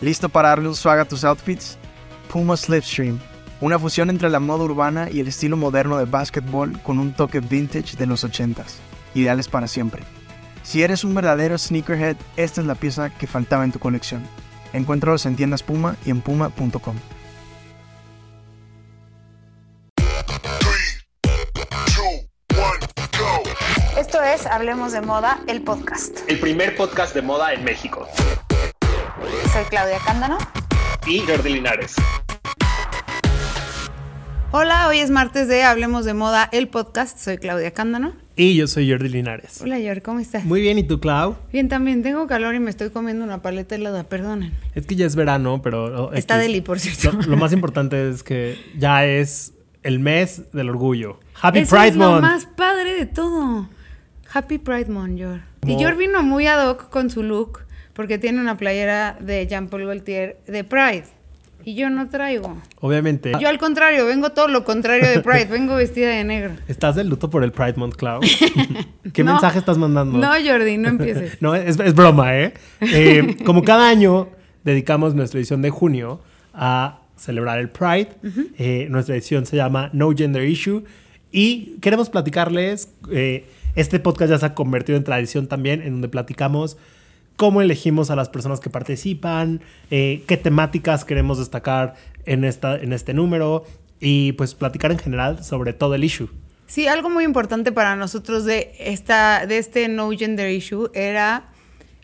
¿Listo para darle un swag a tus outfits? Puma Slipstream, una fusión entre la moda urbana y el estilo moderno de básquetbol con un toque vintage de los 80s, ideales para siempre. Si eres un verdadero sneakerhead, esta es la pieza que faltaba en tu colección. Encuéntralos en tiendas Puma y en puma.com. Esto es Hablemos de Moda, el podcast. El primer podcast de moda en México. Soy Claudia Cándano. Y Jordi Linares. Hola, hoy es martes de Hablemos de Moda, el podcast. Soy Claudia Cándano. Y yo soy Jordi Linares. Hola, Jordi, ¿cómo estás? Muy bien, ¿y tú, Clau? Bien, también. Tengo calor y me estoy comiendo una paleta helada, perdonen. Es que ya es verano, pero... Está deli, por cierto. Lo, más importante es que ya es el mes del orgullo. Happy Eso Pride es Month. lo más padre de todo. Happy Pride Month, Yor. Y Yor vino muy ad hoc con su look porque tiene una playera de Jean-Paul Gaultier de Pride. Y yo no traigo. Obviamente. Yo al contrario, vengo todo lo contrario de Pride. Vengo vestida de negro. ¿Estás de luto por el Pride Month, Clau? ¿Qué No. mensaje estás mandando? No, Jordi, no empieces. No, es, es broma, ¿eh? Eh, Como cada año dedicamos nuestra edición de junio a celebrar el Pride. Eh, nuestra edición se llama No Gender Issue. Y queremos platicarles, eh, este podcast ya se ha convertido en tradición también, en donde platicamos cómo elegimos a las personas que participan, eh, qué temáticas queremos destacar en, esta, en este número y pues platicar en general sobre todo el issue. Sí, algo muy importante para nosotros de, esta, de este No Gender Issue era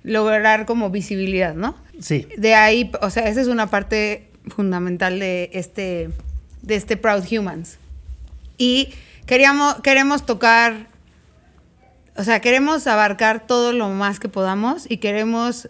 lograr como visibilidad, ¿no? Sí. De ahí, o sea, esa es una parte fundamental de este, de este Proud Humans. Y queríamos, queremos tocar, o sea, queremos abarcar todo lo más que podamos y queremos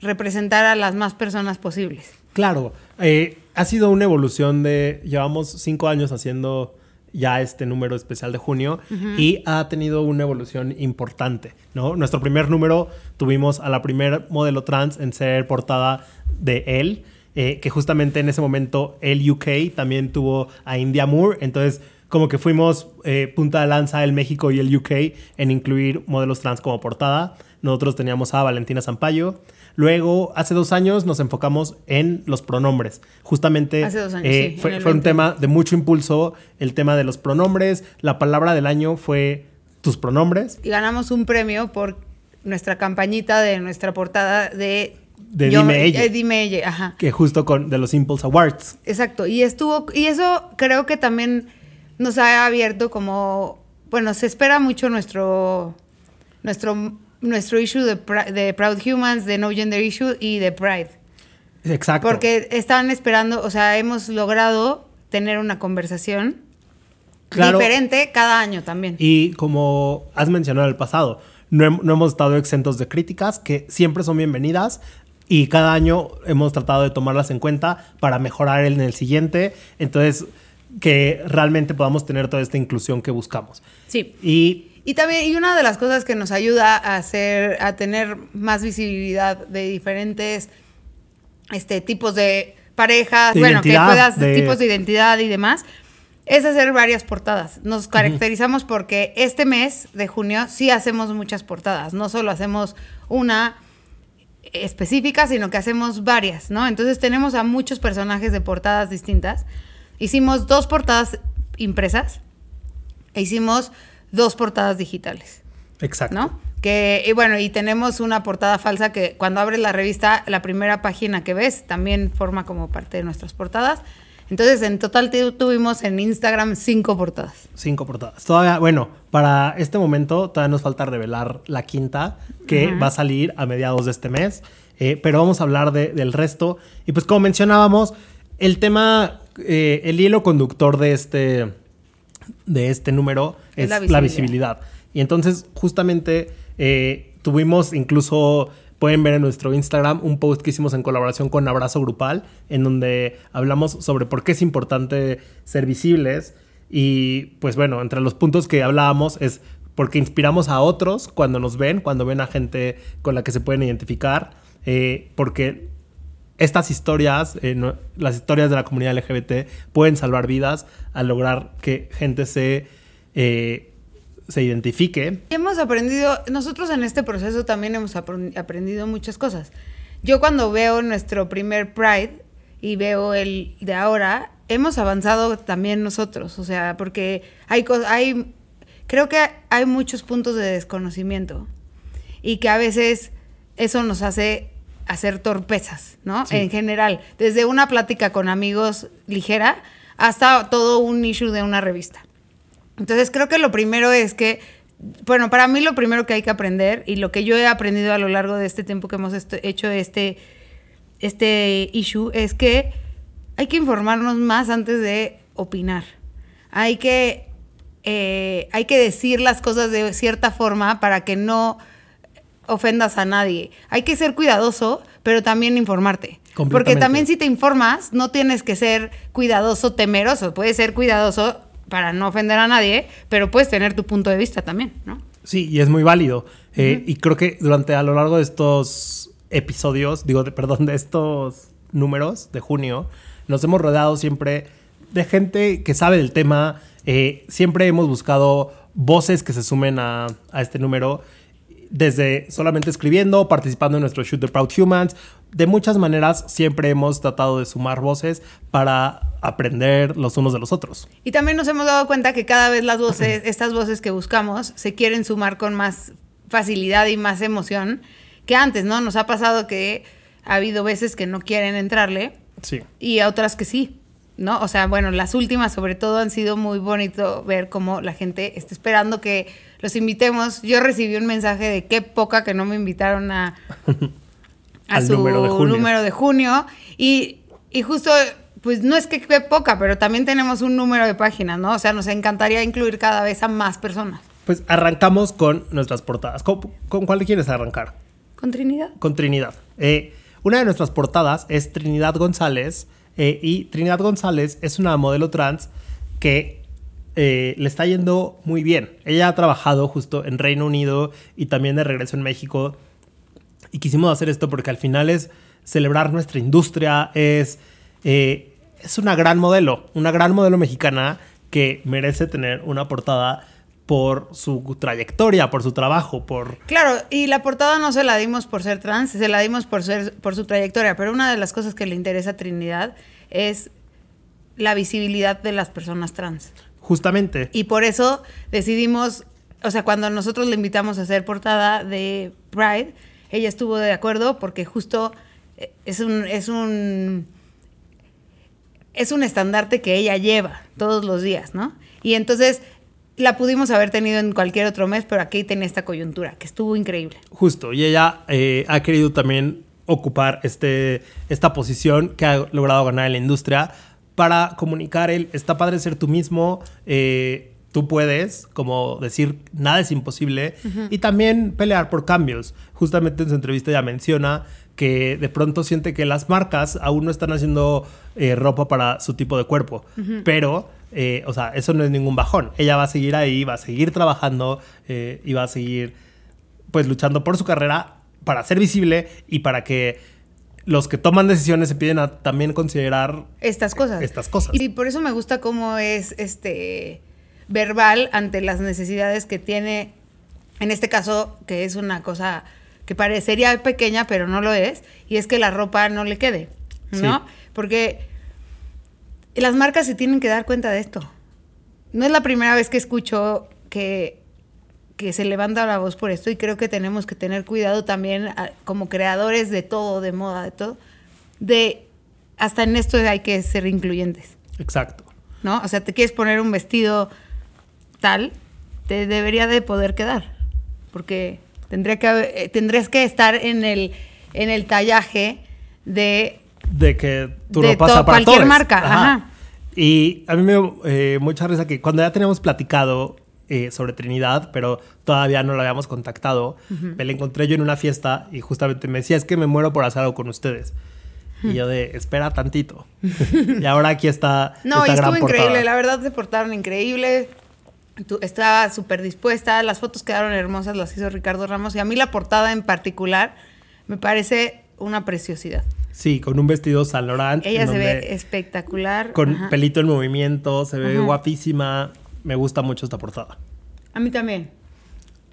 representar a las más personas posibles. Claro, eh, ha sido una evolución de, llevamos cinco años haciendo ya este número especial de junio y ha tenido una evolución importante, ¿no? Nuestro primer número tuvimos a la primer modelo trans en ser portada de él, eh, que justamente en ese momento el UK también tuvo a India Moore, entonces como que fuimos eh, punta de lanza el México y el UK en incluir modelos trans como portada. Nosotros teníamos a Valentina Zampayo. Luego, hace dos años nos enfocamos en los pronombres. Justamente Hace dos años, eh, sí, fue, un 20. tema de mucho impulso, el tema de los pronombres. La palabra del año fue tus pronombres. Y ganamos un premio por nuestra campañita de nuestra portada de... De Dime Ella. eh, dime ella, ajá. que justo con de los Impulse Awards. Exacto, y estuvo, y eso creo que también nos ha abierto como, bueno, se espera mucho nuestro, nuestro, nuestro issue de, de Proud Humans, de No Gender Issue y de Pride. Exacto. Porque están esperando, o sea, hemos logrado tener una conversación Claro. diferente cada año también. Y como has mencionado en el pasado, no, no hemos estado exentos de críticas que siempre son bienvenidas y cada año hemos tratado de tomarlas en cuenta para mejorar en el siguiente. Entonces, que realmente podamos tener toda esta inclusión que buscamos. Sí. Y Y también, y una de las cosas que nos ayuda a hacer, a tener más visibilidad de diferentes este, tipos de parejas, De bueno, que puedas, de- tipos de identidad y demás, es hacer varias portadas. Nos caracterizamos porque este mes de junio sí hacemos muchas portadas, no solo hacemos una específica, sino que hacemos varias, ¿no? Entonces tenemos a muchos personajes de portadas distintas. Hicimos dos portadas impresas e hicimos dos portadas digitales, exacto. ¿no? Que, y bueno, y tenemos una portada falsa que cuando abres la revista, la primera página que ves también forma como parte de nuestras portadas. Entonces, en total tu- tuvimos en Instagram cinco portadas. Cinco portadas. Todavía, bueno, para este momento todavía nos falta revelar la quinta, que va a salir a mediados de este mes. Eh, pero vamos a hablar de- del resto. Y pues como mencionábamos, el tema, eh, el hilo conductor de este, de este número Es es, la visibilidad. Y entonces justamente eh, tuvimos incluso, pueden ver en nuestro Instagram, un post que hicimos en colaboración con Abrazo Grupal, en donde hablamos sobre por qué es importante ser visibles. Y pues bueno, entre los puntos que hablábamos es porque inspiramos a otros cuando nos ven, cuando ven a gente con la que se pueden identificar, eh, porque estas historias, eh, las historias de la comunidad LGBT, pueden salvar vidas al lograr que gente se, eh, se identifique. Hemos aprendido, nosotros en este proceso también hemos apren- aprendido muchas cosas. yo cuando veo nuestro primer Pride y veo el de ahora, hemos avanzado también nosotros, o sea, porque hay hay, creo que hay muchos puntos de desconocimiento y que a veces eso nos hace hacer torpezas, ¿no? Sí. En general, desde una plática con amigos ligera hasta todo un issue de una revista. Entonces creo que lo primero es que, bueno, para mí lo primero que hay que aprender y lo que yo he aprendido a lo largo de este tiempo que hemos hecho este, este issue es que hay que informarnos más antes de opinar. Hay que, eh, hay que decir las cosas de cierta forma para que no ofendas a nadie. Hay que ser cuidadoso, pero también informarte. Porque también si te informas, no tienes que ser cuidadoso, temeroso. Puedes ser cuidadoso para no ofender a nadie, pero puedes tener tu punto de vista también, ¿no? Sí, y es muy válido. Eh, Y creo que durante a lo largo de estos episodios, digo, de- perdón, de estos números de junio, nos hemos rodeado siempre de gente que sabe del tema. Eh, siempre hemos buscado voces que se sumen a, a este número, desde solamente escribiendo, participando en nuestro Shoot the Proud Humans. De muchas maneras, siempre hemos tratado de sumar voces para aprender los unos de los otros. Y también nos hemos dado cuenta que cada vez las voces, estas voces que buscamos, se quieren sumar con más facilidad y más emoción que antes, ¿no? Nos ha pasado que ha habido veces que no quieren entrarle Sí. y a otras que sí, ¿no? O sea, bueno, las últimas sobre todo han sido muy bonito ver cómo la gente está esperando que los invitemos. Yo recibí un mensaje de qué poca que no me invitaron a, a Al su número de junio. número de junio. Y, y justo, pues no es que qué poca, pero también tenemos un número de páginas, ¿no? O sea, nos encantaría incluir cada vez a más personas. Pues arrancamos con nuestras portadas. ¿Con, con cuál quieres arrancar? ¿Con Trinidad? Con Trinidad. Eh, una de nuestras portadas es Trinidad González. Eh, y Trinidad González es una modelo trans que eh, le está yendo muy bien. Ella ha trabajado justo en Reino Unido y también de regreso en México. Y quisimos hacer esto porque al final es celebrar nuestra industria, es, eh, es una gran modelo, una gran modelo mexicana que merece tener una portada por su trayectoria, por su trabajo, por... Claro, y la portada no se la dimos por ser trans, se la dimos por ser por su trayectoria, pero una de las cosas que le interesa a Trinidad es la visibilidad de las personas trans. Justamente. Y por eso decidimos, o sea, cuando nosotros le invitamos a hacer portada de Pride, ella estuvo de acuerdo porque justo eh, es un es un es un estandarte que ella lleva todos los días, ¿no? Y entonces la pudimos haber tenido en cualquier otro mes, pero aquí tenía esta coyuntura, que estuvo increíble. Justo, y ella eh, ha querido también ocupar este, esta posición que ha logrado ganar en la industria para comunicar el, está padre ser tú mismo, eh, tú puedes, como decir, nada es imposible, y también pelear por cambios. Justamente en su entrevista ya menciona que de pronto siente que las marcas aún no están haciendo eh, ropa para su tipo de cuerpo, pero, eh, o sea, eso no es ningún bajón. Ella va a seguir ahí, va a seguir trabajando eh, y va a seguir pues luchando por su carrera para ser visible y para que los que toman decisiones se piden a también considerar Estas cosas. Estas cosas. Y por eso me gusta cómo es este verbal ante las necesidades que tiene, en este caso, que es una cosa que parecería pequeña, pero no lo es, y es que la ropa no le quede, ¿no? Sí. Porque las marcas se tienen que dar cuenta de esto. No es la primera vez que escucho que, que se levanta la voz por esto y creo que tenemos que tener cuidado también a- como creadores de todo, de moda, de todo, de hasta en esto hay que ser incluyentes, Exacto. ¿no? O sea, te quieres poner un vestido tal, te debería de poder quedar, porque tendría que eh, tendrías que estar en el en el tallaje de De que tu De to- sea para cualquier todos. marca, ajá. Y a mí me dio eh, mucha risa que cuando ya teníamos platicado eh, sobre Trinidad, pero todavía no la habíamos contactado, me la encontré yo en una fiesta y justamente me decía, es que me muero por hacer algo con ustedes. Y yo de, espera tantito. y ahora aquí está No, esta y gran estuvo increíble, portada. la verdad se portaron increíble. Tú- Estaba súper dispuesta, las fotos quedaron hermosas, las hizo Ricardo Ramos y a mí la portada en particular me parece una preciosidad. Sí, con un vestido Laurent. Ella se ve espectacular. Con Ajá. pelito en movimiento, se ve Ajá. guapísima. Me gusta mucho esta portada. A mí también.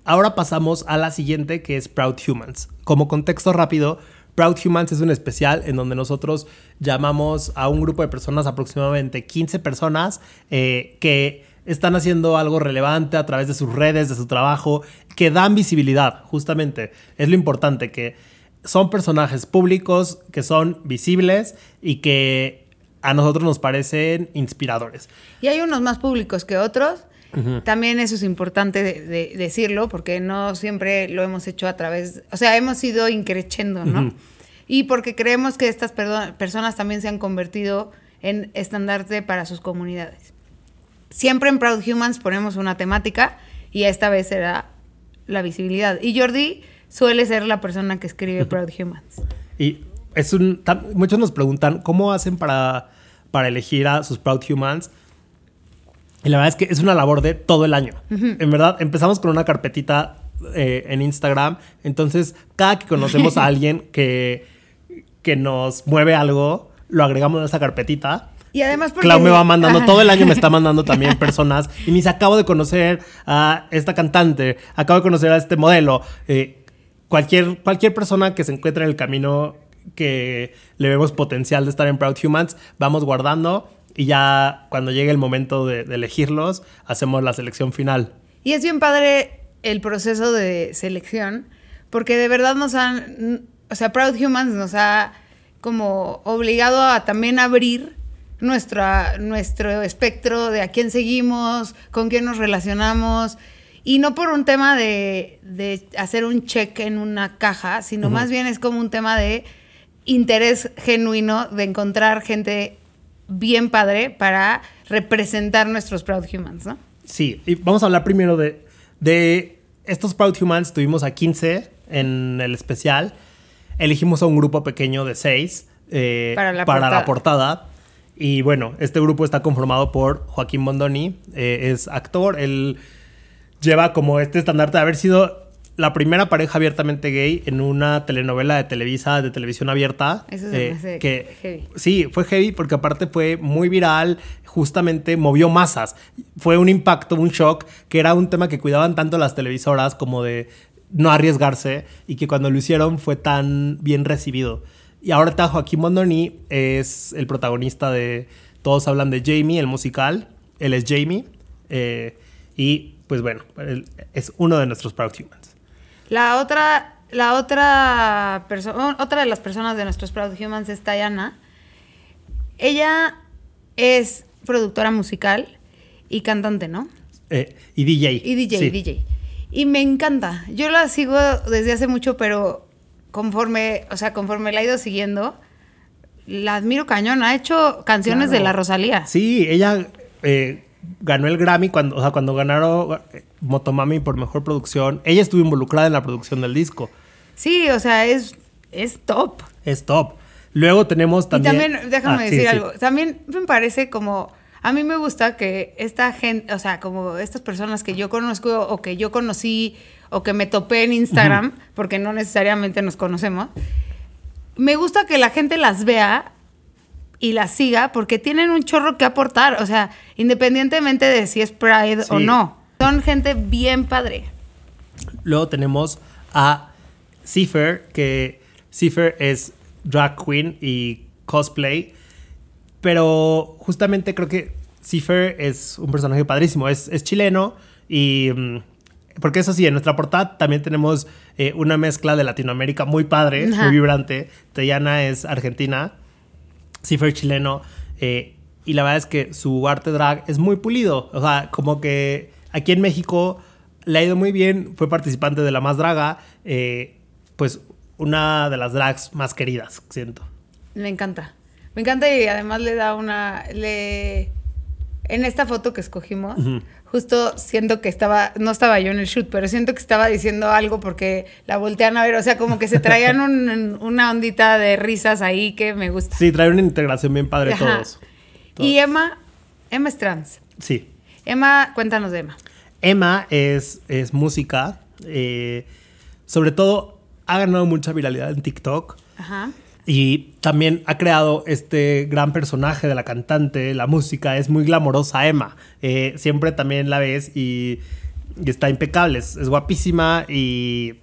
Ahora pasamos a la siguiente que es Proud Humans. Como contexto rápido, Proud Humans es un especial en donde nosotros llamamos a un grupo de personas, aproximadamente 15 personas, eh, que están haciendo algo relevante a través de sus redes, de su trabajo, que dan visibilidad, justamente. Es lo importante, que son personajes públicos, que son visibles y que a nosotros nos parecen inspiradores. Y hay unos más públicos que otros. También eso es importante de, de decirlo porque no siempre lo hemos hecho a través, o sea, hemos ido increchendo, ¿no? Y porque creemos que estas personas también se han convertido en estandarte para sus comunidades. Siempre en Proud Humans ponemos una temática y esta vez será la visibilidad. Y Jordi suele ser la persona que escribe Proud Humans. Y es un. Muchos nos preguntan cómo hacen para, para elegir a sus Proud Humans. Y la verdad es que es una labor de todo el año. En verdad, empezamos con una carpetita eh, en Instagram. Entonces, cada que conocemos a alguien que, que nos mueve algo, lo agregamos a esa carpetita. Y además porque... Clau me va mandando, Ajá. todo el año me está mandando también personas. Y me dice, acabo de conocer a esta cantante, acabo de conocer a este modelo. Eh, cualquier, cualquier persona que se encuentre en el camino que le vemos potencial de estar en Proud Humans, vamos guardando y ya cuando llegue el momento de, de elegirlos, hacemos la selección final. Y es bien padre el proceso de selección, porque de verdad nos han, o sea, Proud Humans nos ha como obligado a también abrir nuestra, nuestro espectro de a quién seguimos, con quién nos relacionamos, y no por un tema de, de hacer un check en una caja, sino más bien es como un tema de interés genuino de encontrar gente bien padre para representar nuestros Proud Humans, ¿no? Sí, y vamos a hablar primero de, de estos Proud Humans. Tuvimos a 15 en el especial. Elegimos a un grupo pequeño de 6 Para la la portada. portada. Y bueno, este grupo está conformado por Joaquín Bondoni. eh, es actor. Él lleva como este estandarte de haber sido la primera pareja abiertamente gay en una telenovela de Televisa, de televisión abierta. Eso me eh, que heavy. Sí, fue heavy porque aparte fue muy viral, justamente movió masas. Fue un impacto, un shock, que era un tema que cuidaban tanto las televisoras como de no arriesgarse y que cuando lo hicieron fue tan bien recibido. Y ahora está Joaquín Mondoni, es el protagonista de Todos hablan de Jamie, el musical. Él es Jamie. eh, y pues bueno, es uno de nuestros Proud Humans. La otra, la otra persona, otra de las personas de nuestros Proud Humans es Tayana. Ella es productora musical y cantante, ¿no? Eh, y DJ. Y DJ, Sí. DJ. Y me encanta. Yo la sigo desde hace mucho, pero conforme, o sea, conforme la he ido siguiendo, la admiro cañón. Ha hecho canciones Claro. de la Rosalía. Sí, ella eh, ganó el Grammy cuando, o sea, cuando ganaron eh, Motomami por mejor producción. Ella estuvo involucrada en la producción del disco. Sí, o sea, es, es top. Es top. Luego tenemos también. Y también, déjame Ah, decir sí. algo, también me parece como, a mí me gusta que esta gente, o sea, como estas personas que yo conozco o que yo conocí o que me topé en Instagram, porque no necesariamente nos conocemos, me gusta que la gente las vea y las siga porque tienen un chorro que aportar, o sea, independientemente de si es Pride o no. Son gente bien padre. Luego tenemos a Cipher, que Cipher es drag queen y cosplay. Pero justamente creo que Cipher es un personaje padrísimo. Es, es chileno y. mm, Porque eso sí, en nuestra portada también tenemos eh, una mezcla de Latinoamérica muy padre, Ajá. muy vibrante. Teyana es argentina, Cipher chileno. eh, y la verdad es que su arte drag es muy pulido. O sea, como que aquí en México le ha ido muy bien. Fue participante de La Más Draga. eh, pues una de las drags más queridas, siento. Me encanta. Me encanta y además le da una. Le... En esta foto que escogimos. Justo siento que estaba. No estaba yo en el shoot, pero siento que estaba diciendo algo porque la voltean a ver. O sea, como que se traían un- una ondita de risas ahí que me gusta. Sí, trae una integración bien padre Ajá. todos. Y Emma. Emma es trans. Sí. Emma, cuéntanos de Emma. Emma es, es música. eh, sobre todo ha ganado mucha viralidad en TikTok. Ajá. Y también ha creado este gran personaje de la cantante, la música, es muy glamorosa Emma. Eh, siempre también la ves y, y está impecable, es, es guapísima y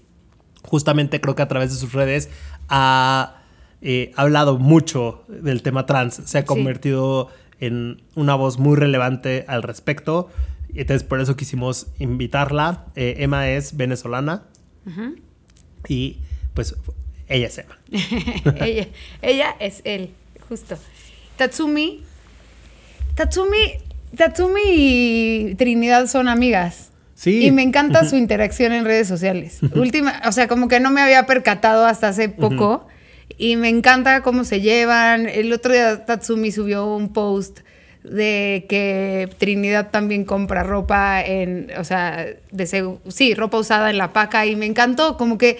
justamente creo que a través de sus redes ha eh, hablado mucho del tema trans, se ha convertido en una voz muy relevante al respecto. Entonces por eso quisimos invitarla. Eh, Emma es venezolana y pues ella es Emma. ella, ella es él, justo. Tatsumi, Tatsumi, Tatsumi y Trinidad son amigas. Sí. Y me encanta su interacción en redes sociales. Última, o sea, como que no me había percatado hasta hace poco. Y me encanta cómo se llevan. El otro día Tatsumi subió un post de que Trinidad también compra ropa en, o sea, de sí, ropa usada en la paca y me encantó, como que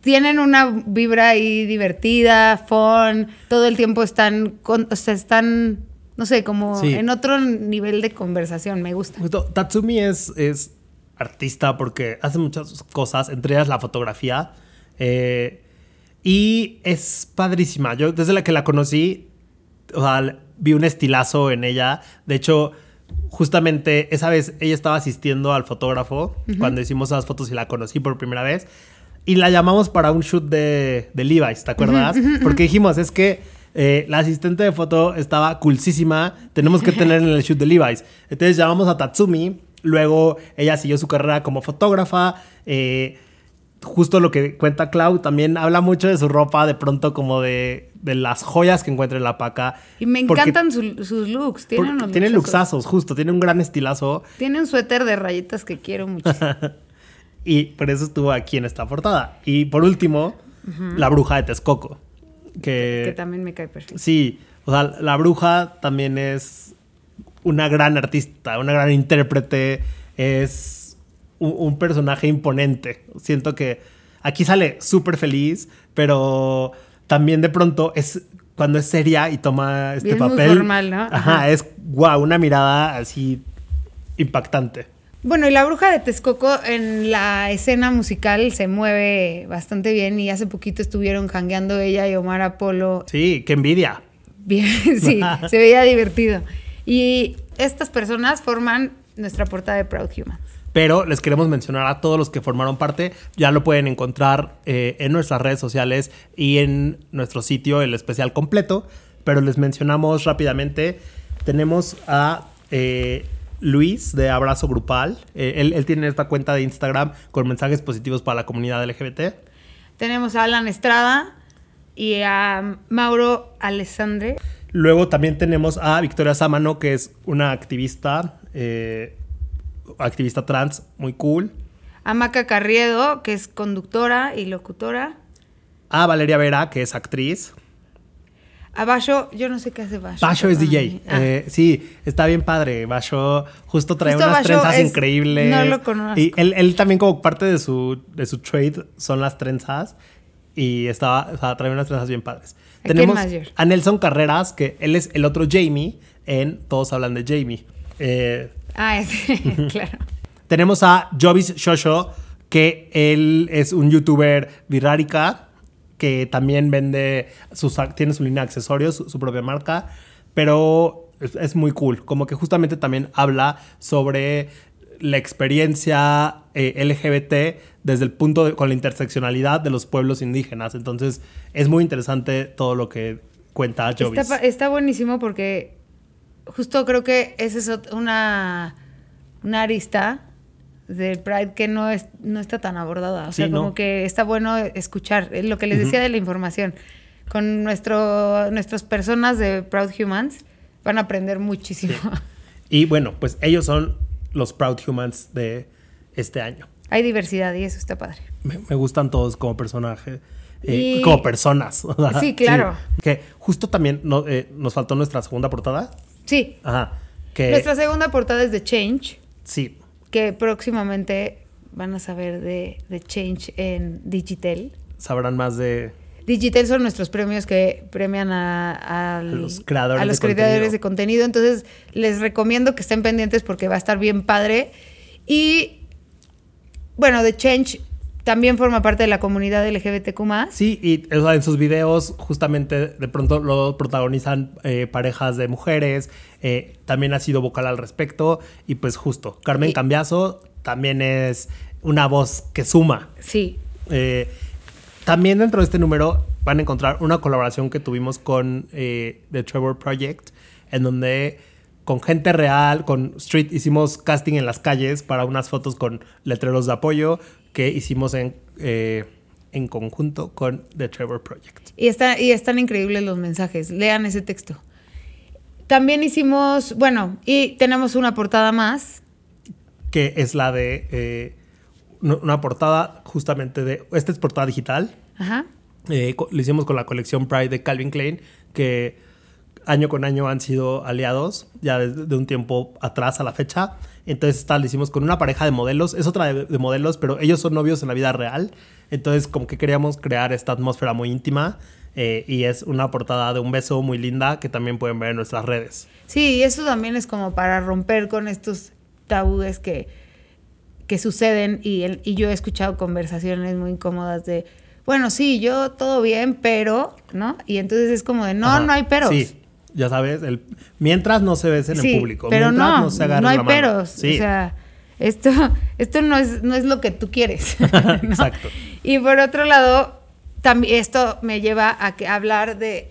tienen una vibra ahí divertida, fun, todo el tiempo están, con- o sea, están, no sé, como Sí. en otro nivel de conversación, me gusta. Justo, Tatsumi es, es artista porque hace muchas cosas, entre ellas la fotografía. eh, y es padrísima. Yo desde la que la conocí, o sea, vi un estilazo en ella. De hecho, justamente esa vez ella estaba asistiendo al fotógrafo cuando hicimos esas fotos y la conocí por primera vez. Y la llamamos para un shoot de, de Levi's, ¿te acuerdas? Porque dijimos, es que eh, la asistente de foto estaba coolísima, tenemos que tener en el shoot de Levi's. Entonces llamamos a Tatsumi, luego ella siguió su carrera como fotógrafa. eh, justo lo que cuenta Clau, también habla mucho de su ropa, de pronto como de, de las joyas que encuentra en la paca. Y me encantan su- sus looks, tienen unos tiene luxazos. justo, tiene un gran estilazo. Tiene un suéter de rayitas que quiero mucho. Y por eso estuvo aquí en esta portada. Y por último, la bruja de Texcoco. Que, que también me cae perfecto. sí, o sea, la bruja también es una gran artista, una gran intérprete, es un, un personaje imponente. Siento que aquí sale súper feliz, pero también de pronto es cuando es seria y toma este Y es papel. formal, ¿no? Ajá, Ajá. es guau, una mirada así impactante. Bueno, y la bruja de Texcoco en la escena musical se mueve bastante bien y hace poquito estuvieron jangueando ella y Omar Apolo. Sí, qué envidia. Bien, sí, se veía divertido. Y estas personas forman nuestra portada de Proud Humans. Pero les queremos mencionar a todos los que formaron parte. Ya lo pueden encontrar eh, en nuestras redes sociales y en nuestro sitio, el especial completo. Pero les mencionamos rápidamente. Tenemos a eh, Luis de Abrazo Grupal. Eh, él, él tiene esta cuenta de Instagram con mensajes positivos para la comunidad LGBT. Tenemos a Alan Estrada y a Mauro Alessandre. Luego también tenemos a Victoria Sámano, que es una activista, eh, activista trans muy cool. A Maca Carriedo, que es conductora y locutora. A Valeria Vera, que es actriz. A Basho, yo no sé qué hace Basho. Basho es DJ. Ah. Eh, sí, está bien padre. Basho justo trae Justo unas Basho trenzas es- increíbles. no lo conozco. Y él, él también como parte de su, de su trade son las trenzas. Y estaba, o sea, trae unas trenzas bien padres. ¿A quién Tenemos más, a Nelson Carreras, que él es el otro Jamie en Todos hablan de Jamie. Eh, Ah, es, claro. tenemos a Jovis Shosho, que él es un youtuber virrárica, que también vende, sus, tiene su línea de accesorios, su, su propia marca, pero es, es muy cool. Como que justamente también habla sobre la experiencia eh, LGBT desde el punto de, con la interseccionalidad de los pueblos indígenas. Entonces es muy interesante todo lo que cuenta Jovis. Está, está buenísimo porque justo creo que esa es una, una arista del Pride que no, es, no está tan abordada. O Sí, sea, no. como que está bueno escuchar lo que les decía de la información. Con nuestro, nuestras personas de Proud Humans van a aprender muchísimo. Y bueno, pues ellos son los Proud Humans de este año. Hay diversidad y eso está padre. Me, me gustan todos como personaje. eh, Y- Como personas. Sí, claro. Que justo también no- eh, nos faltó nuestra segunda portada. Sí. Ajá. Que Nuestra segunda portada es de Change, sí. Que próximamente van a saber de, de Change en Digital. Sabrán más de. Digital son nuestros premios que premian a, al- los creadores a los de creadores contenido. de contenido. Entonces, les recomiendo que estén pendientes porque va a estar bien padre. Y bueno, The Change también forma parte de la comunidad LGBTQ. Sí, y o sea, en sus videos justamente de pronto lo protagonizan eh, parejas de mujeres. eh, también ha sido vocal al respecto. Y pues justo, Carmen Y- Cambiaso también es una voz que suma. Sí. Eh, también dentro de este número van a encontrar una colaboración que tuvimos con The Trevor Project, en donde con gente real, con Street, hicimos casting en las calles para unas fotos con letreros de apoyo que hicimos en, eh, en conjunto con The Trevor Project. Y, está, y están increíbles los mensajes. Lean ese texto. También hicimos, bueno, y tenemos una portada más. Que es la de eh, una portada justamente de. Esta es portada digital. Ajá. Eh, lo hicimos con la colección Pride de Calvin Klein, que año con año han sido aliados, ya desde de un tiempo atrás a la fecha. Entonces esta lo hicimos con una pareja de modelos, es otra de, de modelos, pero ellos son novios en la vida real. Entonces como que queríamos crear esta atmósfera muy íntima eh, y es una portada de un beso muy linda que también pueden ver en nuestras redes. Sí, y eso también es como para romper con estos tabúes que, que suceden y, el- y yo he escuchado conversaciones muy incómodas de, bueno, sí, yo todo bien, pero, ¿no? Y entonces es como de, no, Ajá. no hay peros. Sí, ya sabes, el, mientras no se besen Sí, en público, pero mientras no, se agarren no hay la mano. peros. Sí. O sea, esto, esto no, es, no es lo que tú quieres. ¿no? Exacto. Y por otro lado, también esto me lleva a, que, hablar de...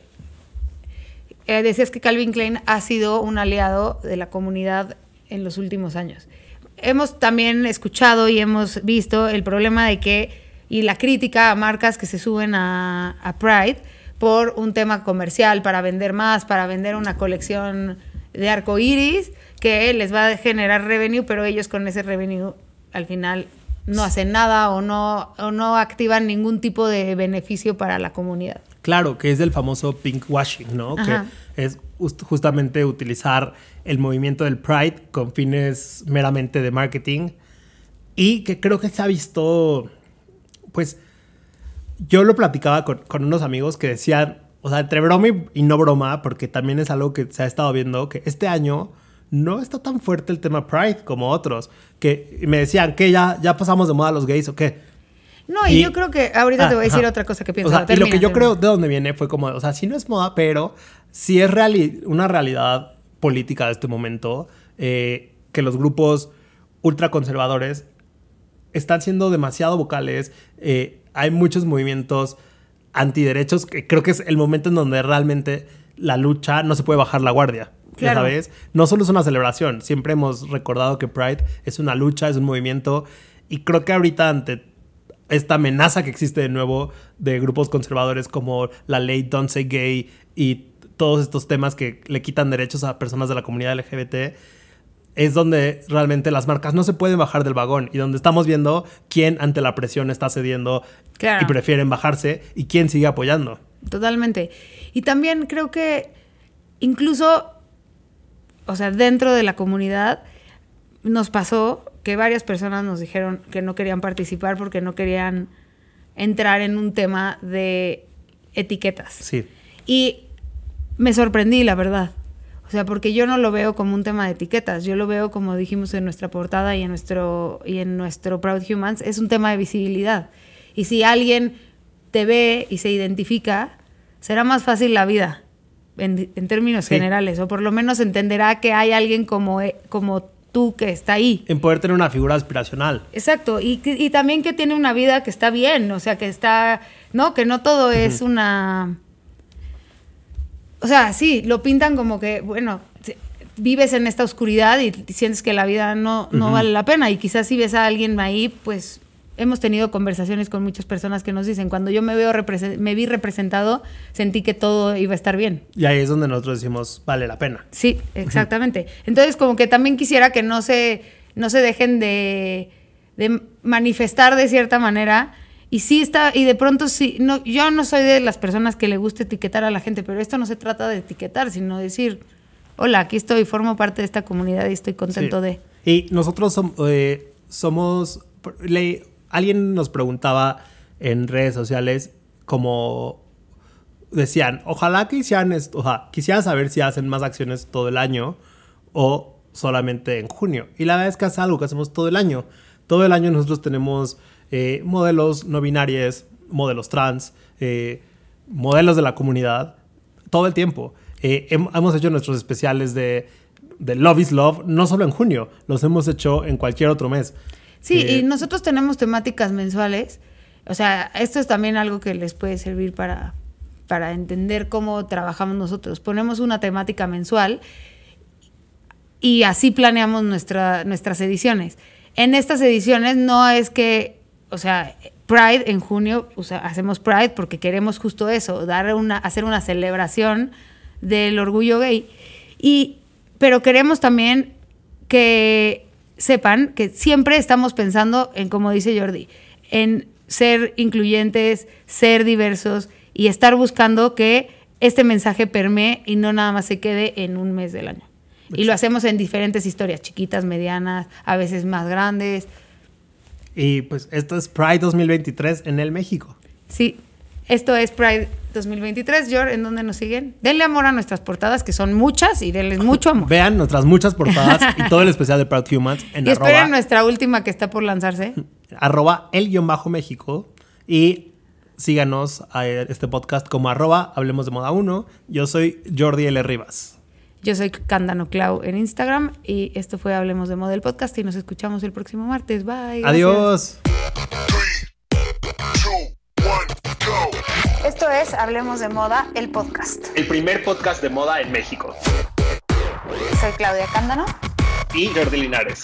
eh, decías que Calvin Klein ha sido un aliado de la comunidad en los últimos años. Hemos también escuchado y hemos visto el problema de que, y la crítica a marcas que se suben a, a Pride por un tema comercial, para vender más, para vender una colección de arco iris, que les va a generar revenue, pero ellos con ese revenue al final no hacen nada o no, o no activan ningún tipo de beneficio para la comunidad. Claro, que es del famoso pink washing, ¿no? Ajá. Que es just- justamente utilizar el movimiento del Pride con fines meramente de marketing y que creo que se ha visto, pues, yo lo platicaba con, con unos amigos que decían, o sea, entre broma y, y no broma, porque también es algo que se ha estado viendo, que este año no está tan fuerte el tema Pride como otros, que me decían que ya, ya pasamos de moda los gays o qué. No, y, Y- yo creo que ahorita te voy a decir Ajá. otra cosa que pienso. O sea, y lo que yo termina. creo de dónde viene fue como, o sea, sí no es moda, pero sí es reali- una realidad política de este momento eh, que los grupos ultraconservadores están siendo demasiado vocales. eh, hay muchos movimientos antiderechos que creo que es el momento en donde realmente la lucha no se puede bajar la guardia. Ya Claro. sabes, no solo es una celebración, siempre hemos recordado que Pride es una lucha, es un movimiento y creo que ahorita ante esta amenaza que existe de nuevo de grupos conservadores como la ley Don't Say Gay y todos estos temas que le quitan derechos a personas de la comunidad LGBT, es donde realmente las marcas no se pueden bajar del vagón y donde estamos viendo quién ante la presión está cediendo Claro. y prefieren bajarse y quién sigue apoyando. Totalmente. Y también creo que incluso, o sea, dentro de la comunidad nos pasó que varias personas nos dijeron que no querían participar porque no querían entrar en un tema de etiquetas. Sí. Y me sorprendí, la verdad. O sea, porque yo no lo veo como un tema de etiquetas, yo lo veo como dijimos en nuestra portada y en nuestro y en nuestro Proud Humans, es un tema de visibilidad. Y si alguien te ve y se identifica, será más fácil la vida en, en términos Sí. generales, o por lo menos entenderá que hay alguien como, e- como tú que está ahí. En poder tener una figura aspiracional. Exacto, y, y también que tiene una vida que está bien, o sea, que está, no, que no todo es una... O sea, sí, lo pintan como que, bueno, vives en esta oscuridad y sientes que la vida no, no vale la pena y quizás si ves a alguien ahí, pues hemos tenido conversaciones con muchas personas que nos dicen, cuando yo me veo me vi representado, sentí que todo iba a estar bien. Y ahí es donde nosotros decimos, vale la pena. Sí, exactamente. Entonces, como que también quisiera que no se, no se dejen de, de manifestar de cierta manera. Y sí está, y de pronto sí, no, yo no soy de las personas que le gusta etiquetar a la gente, pero esto no se trata de etiquetar, sino decir, hola, aquí estoy, formo parte de esta comunidad y estoy contento Sí. de. Y nosotros som- eh, somos. le- alguien nos preguntaba en redes sociales como decían, ojalá que hicieran esto, o sea, quisiera saber si hacen más acciones todo el año o solamente en junio. Y la verdad es que es algo que hacemos todo el año. Todo el año nosotros tenemos eh, modelos no binarios, modelos trans, eh, modelos de la comunidad, todo el tiempo. Eh, hem- hemos hecho nuestros especiales de, de Love is Love, no solo en junio, los hemos hecho en cualquier otro mes. Sí, y nosotros tenemos temáticas mensuales. O sea, esto es también algo que les puede servir para, para entender cómo trabajamos nosotros. Ponemos una temática mensual y así planeamos nuestra, nuestras ediciones. En estas ediciones no es que, o sea, Pride en junio, o sea, hacemos Pride porque queremos justo eso, dar una, hacer una celebración del orgullo gay. Y, pero queremos también que sepan que siempre estamos pensando en, como dice Jordi, en ser incluyentes, ser diversos y estar buscando que este mensaje permee y no nada más se quede en un mes del año. Y lo hacemos en diferentes historias, chiquitas, medianas, a veces más grandes. Y pues esto es Pride 2023 en el México. Sí, esto es Pride 2023. George, ¿en dónde nos siguen? Denle amor a nuestras portadas, que son muchas, y denles mucho amor. Vean nuestras muchas portadas y todo el especial de Proud Humans en y esperen arroba, nuestra última que está por lanzarse. arroba el guion bajo México y síganos a este podcast como arroba Hablemos de Moda 1. Yo soy Jordi L. Rivas. Yo soy Candano Clau en Instagram y esto fue Hablemos de Moda el podcast y nos escuchamos el próximo martes. Bye. gracias. Adiós. Esto es Hablemos de Moda el podcast. El primer podcast de moda en México. Soy Claudia Cándano. Y Jordi Linares.